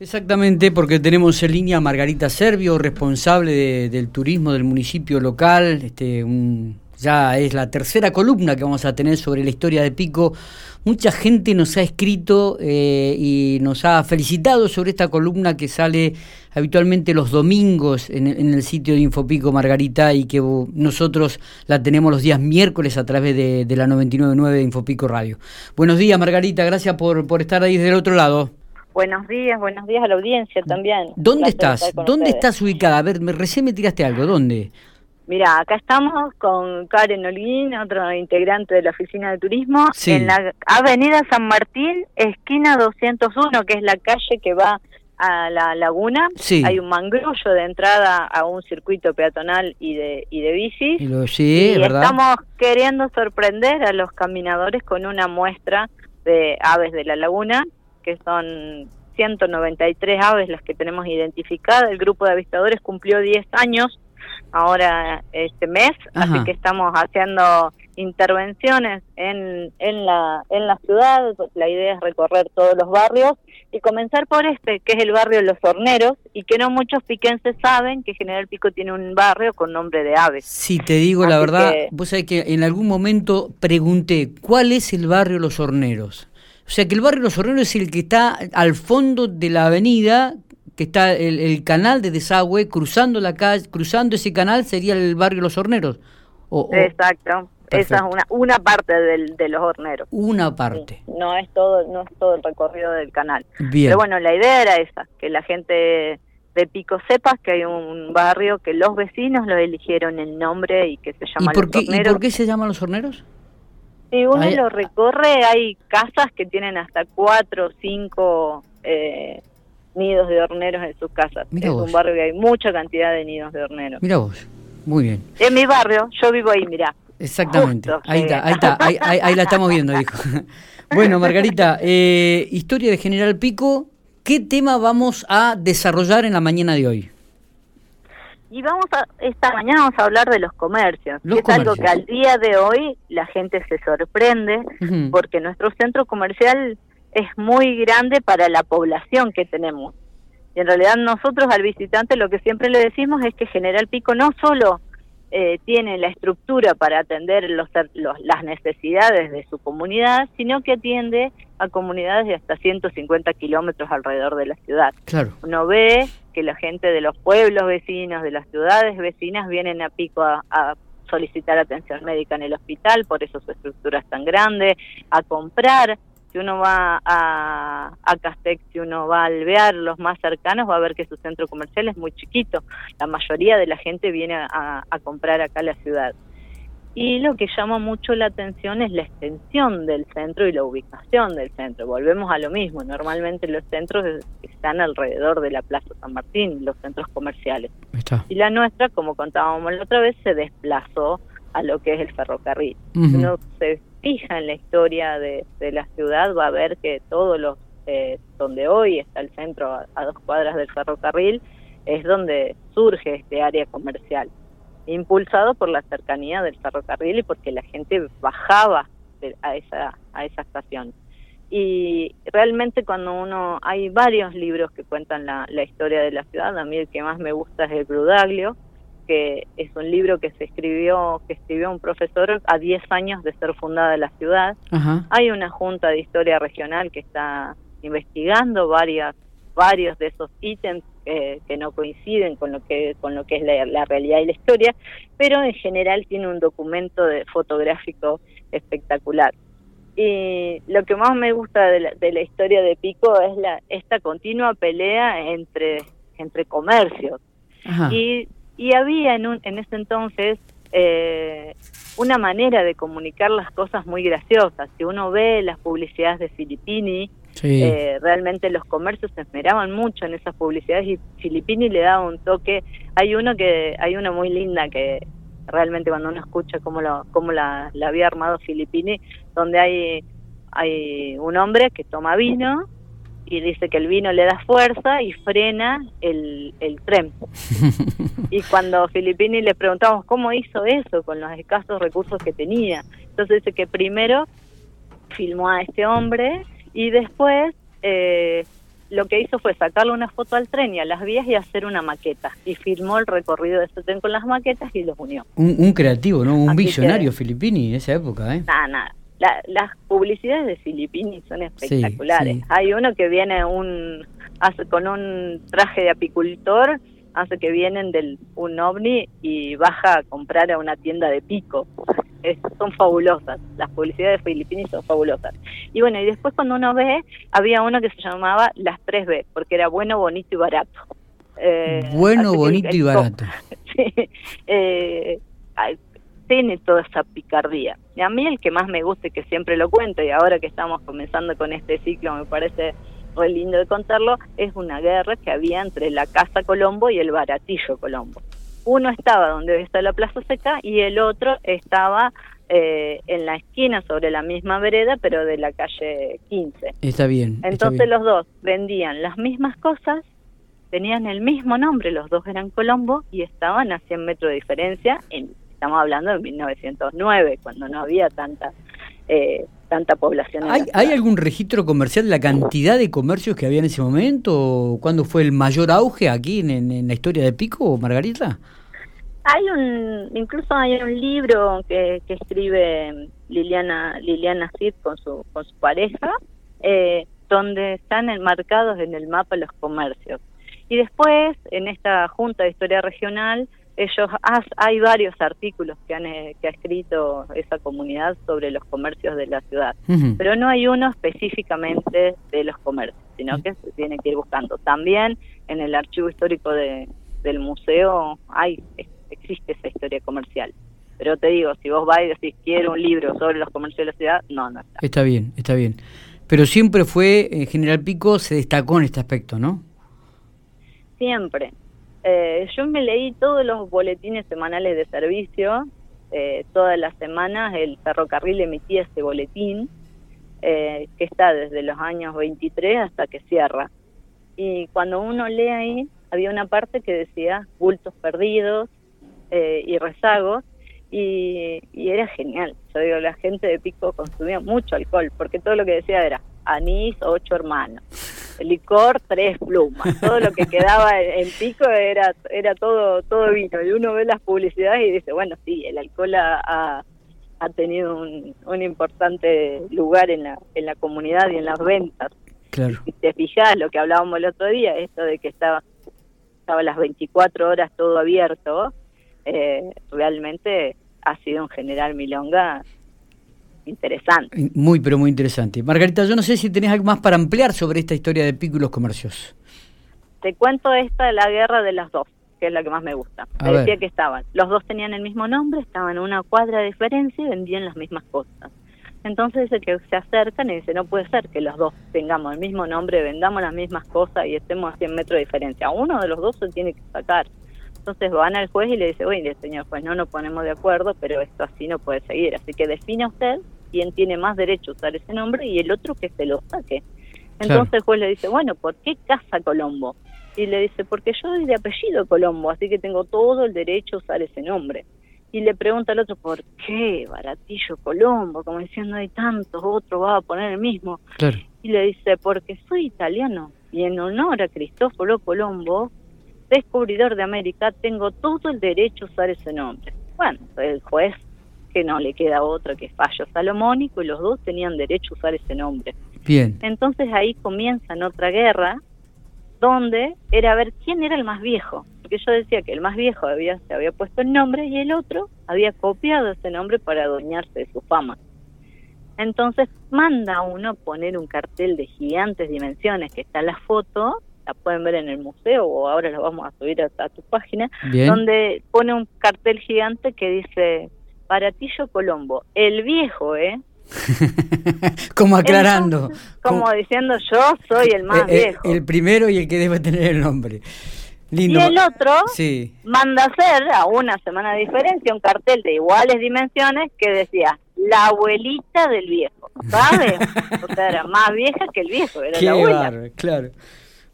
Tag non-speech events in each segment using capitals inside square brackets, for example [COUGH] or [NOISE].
Exactamente, porque tenemos en línea a Margarita Servio, responsable del turismo del municipio local. Este, ya es la tercera columna que vamos a tener sobre la historia de Pico. Mucha gente nos ha escrito eh, y nos ha felicitado sobre esta columna que sale habitualmente los domingos en, el sitio de Infopico Margarita y que nosotros la tenemos los días miércoles a través de, la 999 de Infopico Radio. Buenos días Margarita, gracias por, por estar ahí del otro lado. Buenos días, buenos días a la audiencia también. ¿Dónde estás? ¿Dónde estás ubicada? A ver, me, recién me tiraste algo, ¿dónde? Mira, acá estamos con Karen Olguín, otro integrante de la Oficina de Turismo, en la Avenida San Martín, esquina 201, que es la calle que va a la laguna. Sí. Hay un mangrullo de entrada a un circuito peatonal y de, y de bicis. Y, sí, y estamos queriendo sorprender a los caminadores con una muestra de aves de la laguna que son 193 aves las que tenemos identificadas. El grupo de avistadores cumplió 10 años ahora este mes, así que estamos haciendo intervenciones en, en, la, en la ciudad. La idea es recorrer todos los barrios y comenzar por este, que es el barrio de Los Horneros, y que no muchos piquenses saben que General Pico tiene un barrio con nombre de aves. Sí, te digo la verdad, vos sabés que en algún momento pregunté, ¿cuál es el barrio Los Horneros? O sea que el barrio Los Horneros es el que está al fondo de la avenida, que está el, canal de desagüe, cruzando la calle, cruzando ese canal sería el barrio Los Horneros. Exacto. Esa es una, una parte del, de los horneros. Una parte. no es todo no es todo el recorrido del canal. Pero bueno, la idea era esa, que la gente de Pico sepa que hay un barrio que los vecinos lo eligieron el nombre y que se llama Los Horneros. ¿Y por qué se llaman Los Horneros? Si uno lo recorre, hay casas que tienen hasta cuatro o cinco eh, nidos de horneros en sus casas. es un barrio que hay mucha cantidad de nidos de horneros. Mira vos, muy bien. En mi barrio, yo vivo ahí, mira. Exactamente, ahí, está, ahí está, [LAUGHS] ahí, la estamos viendo, dijo. [LAUGHS] bueno, Margarita, eh, historia de General Pico, ¿qué tema vamos a desarrollar en la mañana de hoy? Y vamos a, esta mañana vamos a hablar de los comercios, es algo que al día de hoy la gente se sorprende porque nuestro centro comercial es muy grande para la población que tenemos. Y en realidad nosotros al visitante lo que siempre le decimos es que General Pico no solo eh, tiene la estructura para atender los, las necesidades de su comunidad, sino que atiende a comunidades de hasta 150 kilómetros alrededor de la ciudad. Claro. Uno ve que la gente de los pueblos vecinos, de las ciudades vecinas, vienen a Pico a, solicitar atención médica en el hospital, por eso su estructura es tan grande, a comprar. Si uno va a, a Castex, si uno va a Alvear, los más cercanos, va a ver que su centro comercial es muy chiquito. La mayoría de la gente viene a, a comprar acá a la ciudad. Y lo que llama mucho la atención es la extensión del centro y la ubicación del centro. Volvemos a lo mismo. Normalmente los centros están alrededor de la Plaza San Martín, los centros comerciales. Y la nuestra, como contábamos la otra vez, se desplazó a lo que es el ferrocarril. Uno se fija en la historia de, la ciudad, va a ver que todos los, eh, donde hoy está el centro a dos cuadras del ferrocarril, es donde surge este área comercial impulsado por la cercanía del ferrocarril y porque la gente bajaba a esa, a esa estación. Y realmente cuando uno, hay varios libros que cuentan la, historia de la ciudad, a mí el que más me gusta es el Brudaglio, que es un libro que se escribió, que escribió un profesor a 10 años de ser fundada la ciudad. Hay una junta de historia regional que está investigando varias varios de esos ítems que no coinciden con lo que con lo que es la, realidad y la historia, pero en general tiene un documento de, fotográfico espectacular. Y lo que más me gusta de la, historia de Pico es la esta continua pelea entre entre comercios. Y, y había en, un, en ese entonces eh, una manera de comunicar las cosas muy graciosas. Si uno ve las publicidades de Filippini, eh, realmente los comercios se esmeraban mucho en esas publicidades y Filippini le daba un toque. Hay uno que hay una muy linda que realmente cuando uno escucha cómo lo cómo la, la había armado Filippini, donde hay hay un hombre que toma vino y dice que el vino le da fuerza y frena el, el tren. [LAUGHS] y cuando Filippini le preguntamos cómo hizo eso con los escasos recursos que tenía, entonces dice que primero filmó a este hombre y después eh, lo que hizo fue sacarle una foto al tren y a las vías y hacer una maqueta. Y filmó el recorrido de ese tren con las maquetas y los unió. Un, creativo, ¿no? Un visionario Filipini en esa época, ¿eh? Nada, nada. Las publicidades de Filipini son espectaculares. Hay uno que viene un hace, con un traje de apicultor hace que vienen del un ovni y baja a comprar a una tienda de pico. son fabulosas, las publicidades de Filipinas son fabulosas. Y bueno, y después cuando uno ve, había uno que se llamaba Las 3B, porque era bueno, bonito y barato. Eh, bueno, bonito y barato. [LAUGHS] sí, eh, tiene toda esa picardía. Y a mí el que más me gusta y que siempre lo cuento, y ahora que estamos comenzando con este ciclo me parece re lindo de contarlo, es una guerra que había entre la Casa Colombo y el Baratillo Colombo. Uno estaba donde está la Plaza Seca y el otro estaba eh, en la esquina sobre la misma vereda, pero de la calle 15. Está bien. Entonces los dos vendían las mismas cosas, tenían el mismo nombre, los dos eran Colombo y estaban a 100 metros de diferencia, en, estamos hablando de 1909, cuando no había tanta... Eh, tanta población. ¿Hay, ¿Hay, algún registro comercial de la cantidad de comercios que había en ese momento? ¿Cuándo fue el mayor auge aquí en, la historia de Pico, Margarita? Hay un, incluso hay un libro que, que escribe Liliana Liliana Cid con su, con su pareja, eh, donde están enmarcados en el mapa los comercios. Y después, en esta Junta de Historia Regional, ellos hay varios artículos que han eh, que ha escrito esa comunidad sobre los comercios de la ciudad, pero no hay uno específicamente de los comercios, sino que se tiene que ir buscando. También en el archivo histórico de, del museo hay existe esa historia comercial. Pero te digo, si vos vais y decís quiero un libro sobre los comercios de la ciudad, no, no está. Está bien, está bien. Pero siempre fue, en General Pico se destacó en este aspecto, ¿no? Siempre, eh, yo me leí todos los boletines semanales de servicio, eh, todas las semanas el ferrocarril emitía este boletín, eh, que está desde los años 23 hasta que cierra. Y cuando uno lee ahí, había una parte que decía bultos perdidos y rezagos, y, y, era genial. Yo digo, la gente de Pico consumía mucho alcohol, porque todo lo que decía era anís, ocho hermanos licor, tres plumas. Todo lo que quedaba en, pico era era todo todo vino. Y uno ve las publicidades y dice, bueno, sí, el alcohol ha, ha tenido un, un, importante lugar en la, en la comunidad y en las ventas. Claro. Si te fijas lo que hablábamos el otro día, esto de que estaba, estaba las 24 horas todo abierto, eh, realmente ha sido un general milonga interesante. Muy, pero muy interesante. Margarita, yo no sé si tenés algo más para ampliar sobre esta historia de Pico y los comercios. Te cuento esta de la guerra de las dos, que es la que más me gusta. Te decía que estaban, los dos tenían el mismo nombre, estaban en una cuadra de diferencia y vendían las mismas cosas. Entonces dice que se acercan y dice, no puede ser que los dos tengamos el mismo nombre, vendamos las mismas cosas y estemos a 100 metros de diferencia. Uno de los dos se tiene que sacar. Entonces van al juez y le dice, oye, señor juez, no nos ponemos de acuerdo, pero esto así no puede seguir. Así que define usted quién tiene más derecho a usar ese nombre y el otro que se lo saque. Entonces el juez le dice, bueno, ¿por qué Casa Colombo? Y le dice, porque yo soy de apellido Colombo, así que tengo todo el derecho a usar ese nombre. Y le pregunta al otro, ¿por qué Baratillo Colombo? Como diciendo, hay tantos, otro va a poner el mismo. Y le dice, porque soy italiano y en honor a Cristóforo Colombo, descubridor de América, tengo todo el derecho a usar ese nombre. Bueno, el juez que no le queda otro que fallo salomónico y los dos tenían derecho a usar ese nombre. Bien. Entonces ahí comienza otra guerra donde era ver quién era el más viejo, porque yo decía que el más viejo había, se había puesto el nombre y el otro había copiado ese nombre para adueñarse de su fama. Entonces manda uno poner un cartel de gigantes dimensiones, que está la foto, la pueden ver en el museo o ahora la vamos a subir a, tu página, donde pone un cartel gigante que dice Baratillo Colombo, el viejo, ¿eh? [LAUGHS] como aclarando. como, diciendo yo soy el más eh, eh, viejo. El primero y el que debe tener el nombre. Lindo. Y el otro manda hacer a una semana de diferencia un cartel de iguales dimensiones que decía la abuelita del viejo, ¿sabes? o sea, era más vieja que el viejo, era la abuela. claro.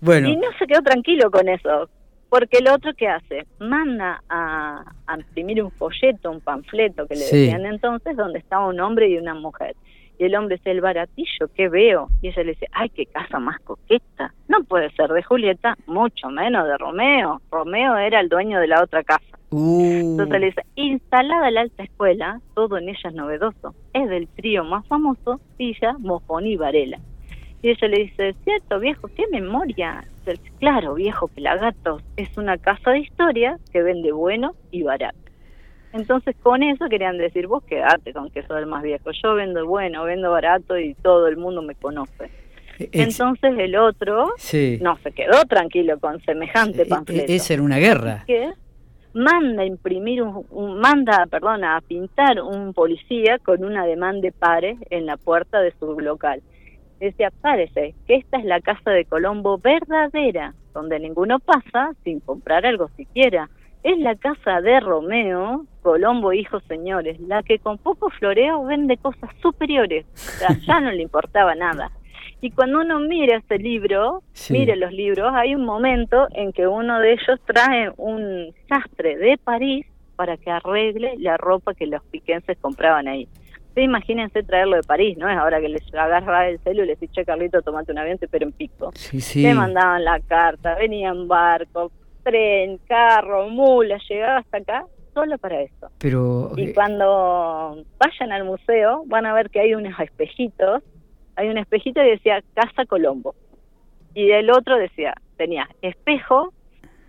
Bueno. Y no se quedó tranquilo con eso. Porque el otro que hace, manda a, imprimir un folleto, un panfleto que le decían entonces, donde estaba un hombre y una mujer. Y el hombre dice, el baratillo, ¿qué veo? Y ella le dice, ay, qué casa más coqueta. No puede ser de Julieta, mucho menos de Romeo. Romeo era el dueño de la otra casa. Uh. Entonces le dice, instalada la alta escuela, todo en ella es novedoso. Es del trío más famoso, Villa, Mojón y Varela. Y ella le dice, cierto viejo, qué memoria. Claro, viejo Pelagatos, es una casa de historia que vende bueno y barato. Entonces con eso querían decir, vos quedate con que sos el más viejo. Yo vendo bueno, vendo barato y todo el mundo me conoce. Entonces el otro no se quedó tranquilo con semejante e-, e-, panfleto. Es era una guerra. Manda a imprimir un, manda, perdón, a pintar un policía con una demanda de pares en la puerta de su local. Decía, parece que esta es la casa de Colombo verdadera, donde ninguno pasa sin comprar algo siquiera. Es la casa de Romeo, Colombo hijos señores, la que con poco floreo vende cosas superiores. O sea, [LAUGHS] ya no le importaba nada. Y cuando uno mira ese libro, mire los libros, hay un momento en que uno de ellos trae un sastre de París para que arregle la ropa que los piquenses compraban ahí. Imagínense traerlo de París, ¿no? Es ahora que les agarra el celu y les dice, Carlito, tomate un avión, pero en pico. Sí, Le mandaban la carta, venían barco, tren, carro, mula, llegaba hasta acá solo para eso. Pero, y eh, cuando vayan al museo van a ver que hay unos espejitos hay un espejito y decía Casa Colombo. Y el otro decía, tenía espejo,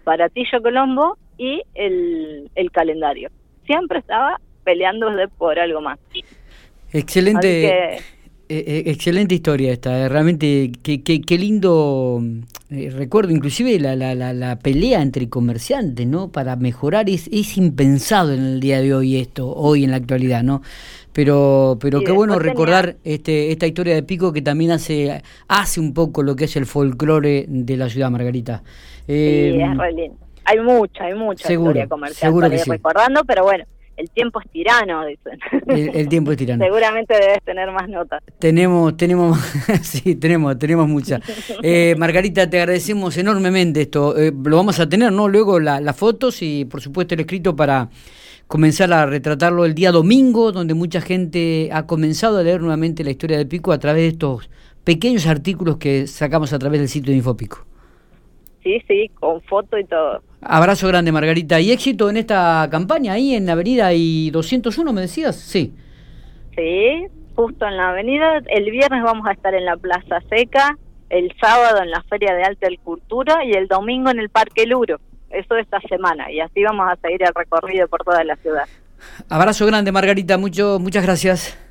baratillo Colombo y el, el calendario. Siempre estaba peleando por algo más. Excelente. Eh, eh, excelente historia esta, eh, realmente qué, qué, lindo recuerdo, inclusive la, la, la, pelea entre comerciantes, ¿no? Para mejorar es, es impensado en el día de hoy esto, hoy en la actualidad, ¿no? Pero, pero qué bueno recordar este, esta historia de Pico que también hace, hace un poco lo que es el folclore de la ciudad, Margarita. sí, es re lindo. Hay mucha, hay mucha historia comercial para ir recordando, pero bueno, el tiempo es tirano, dicen. El, tiempo es tirano. [LAUGHS] Seguramente debes tener más notas. Tenemos, tenemos, [LAUGHS] sí, tenemos, tenemos muchas. [LAUGHS] Eh, Margarita, te agradecemos enormemente esto. Eh, lo vamos a tener, ¿no? Luego las fotos y, por supuesto, el escrito para comenzar a retratarlo el día domingo, donde mucha gente ha comenzado a leer nuevamente la historia de Pico a través de estos pequeños artículos que sacamos a través del sitio de Infopico. Sí, sí, con foto y todo. Abrazo grande, Margarita. ¿Y éxito en esta campaña ahí en la avenida y 201, me decías? Sí. Sí, justo en la avenida. El viernes vamos a estar en la Plaza Seca, el sábado en la Feria de Alta Cultura y el domingo en el Parque Luro. Eso esta semana. Y así vamos a seguir el recorrido por toda la ciudad. Abrazo grande, Margarita. Mucho, muchas gracias.